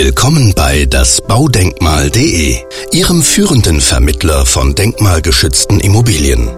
Willkommen bei dasbaudenkmal.de, Ihrem führenden Vermittler von denkmalgeschützten Immobilien.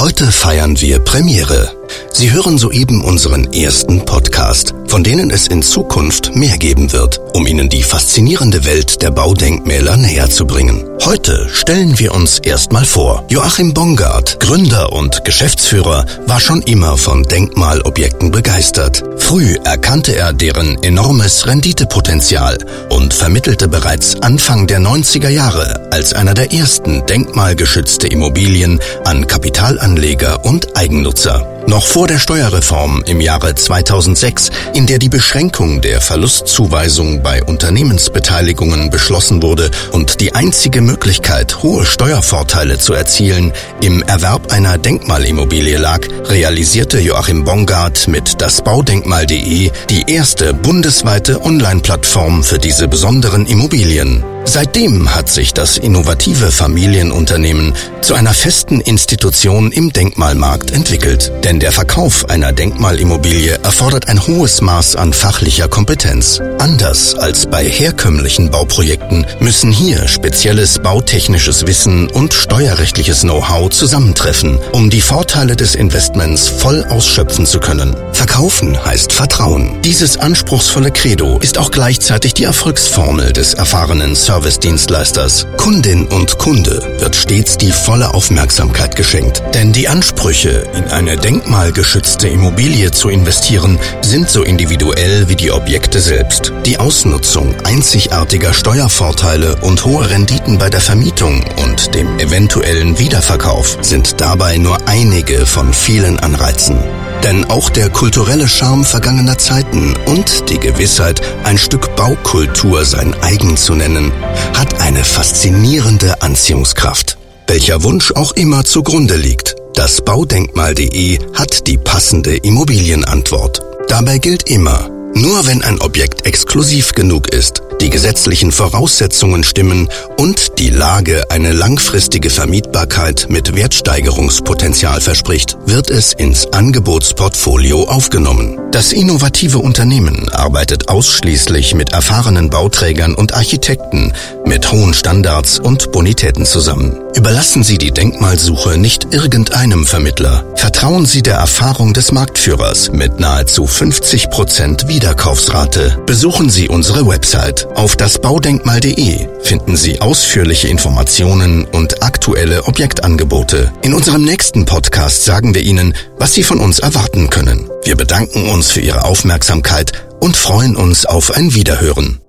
Heute feiern wir Premiere. Sie hören soeben unseren ersten Podcast, von denen es in Zukunft mehr geben wird, um Ihnen die faszinierende Welt der Baudenkmäler näher zu bringen. Heute stellen wir uns erstmal vor. Joachim Bongard, Gründer und Geschäftsführer, war schon immer von Denkmalobjekten begeistert. Früh erkannte er deren enormes Renditepotenzial und vermittelte bereits Anfang der 90er Jahre als einer der ersten denkmalgeschützte Immobilien an Kapitalanleger und Eigennutzer. Noch vor der Steuerreform im Jahre 2006, in der die Beschränkung der Verlustzuweisung bei Unternehmensbeteiligungen beschlossen wurde und die einzige Möglichkeit, hohe Steuervorteile zu erzielen, im Erwerb einer Denkmalimmobilie lag, realisierte Joachim Bongard mit dasbaudenkmal.de die erste bundesweite Online-Plattform für diese besonderen Immobilien. Seitdem hat sich das innovative Familienunternehmen zu einer festen Institution im Denkmalmarkt entwickelt. Denn der Verkauf einer Denkmalimmobilie erfordert ein hohes Maß an fachlicher Kompetenz. Anders als bei herkömmlichen Bauprojekten müssen hier spezielles bautechnisches Wissen und steuerrechtliches Know-how zusammentreffen, um die Vorteile des Investments voll ausschöpfen zu können. Verkaufen heißt Vertrauen. Dieses anspruchsvolle Credo ist auch gleichzeitig die Erfolgsformel des erfahrenen Service Service-Dienstleisters. Kundin und Kunde wird stets die volle Aufmerksamkeit geschenkt. Denn die Ansprüche, in eine denkmalgeschützte Immobilie zu investieren, sind so individuell wie die Objekte selbst. Die Ausnutzung einzigartiger Steuervorteile und hohe Renditen bei der Vermietung und dem eventuellen Wiederverkauf sind dabei nur einige von vielen Anreizen. Denn auch der kulturelle Charme vergangener Zeiten und die Gewissheit, ein Stück Baukultur sein eigen zu nennen, hat eine faszinierende Anziehungskraft. Welcher Wunsch auch immer zugrunde liegt, das Baudenkmal.de hat die passende Immobilienantwort. Dabei gilt immer, nur wenn ein Objekt exklusiv genug ist, die gesetzlichen Voraussetzungen stimmen und die Lage eine langfristige Vermietbarkeit mit Wertsteigerungspotenzial verspricht, wird es ins Angebotsportfolio aufgenommen. Das innovative Unternehmen arbeitet ausschließlich mit erfahrenen Bauträgern und Architekten mit hohen Standards und Bonitäten zusammen. Überlassen Sie die Denkmalsuche nicht irgendeinem Vermittler. Vertrauen Sie der Erfahrung des Marktführers mit nahezu 50 Prozent Wiederkaufsrate. Besuchen Sie unsere Website. Auf dasbaudenkmal.de finden Sie ausführliche Informationen und aktuelle Objektangebote. In unserem nächsten Podcast sagen wir Ihnen, was Sie von uns erwarten können. Wir bedanken uns für Ihre Aufmerksamkeit und freuen uns auf ein Wiederhören.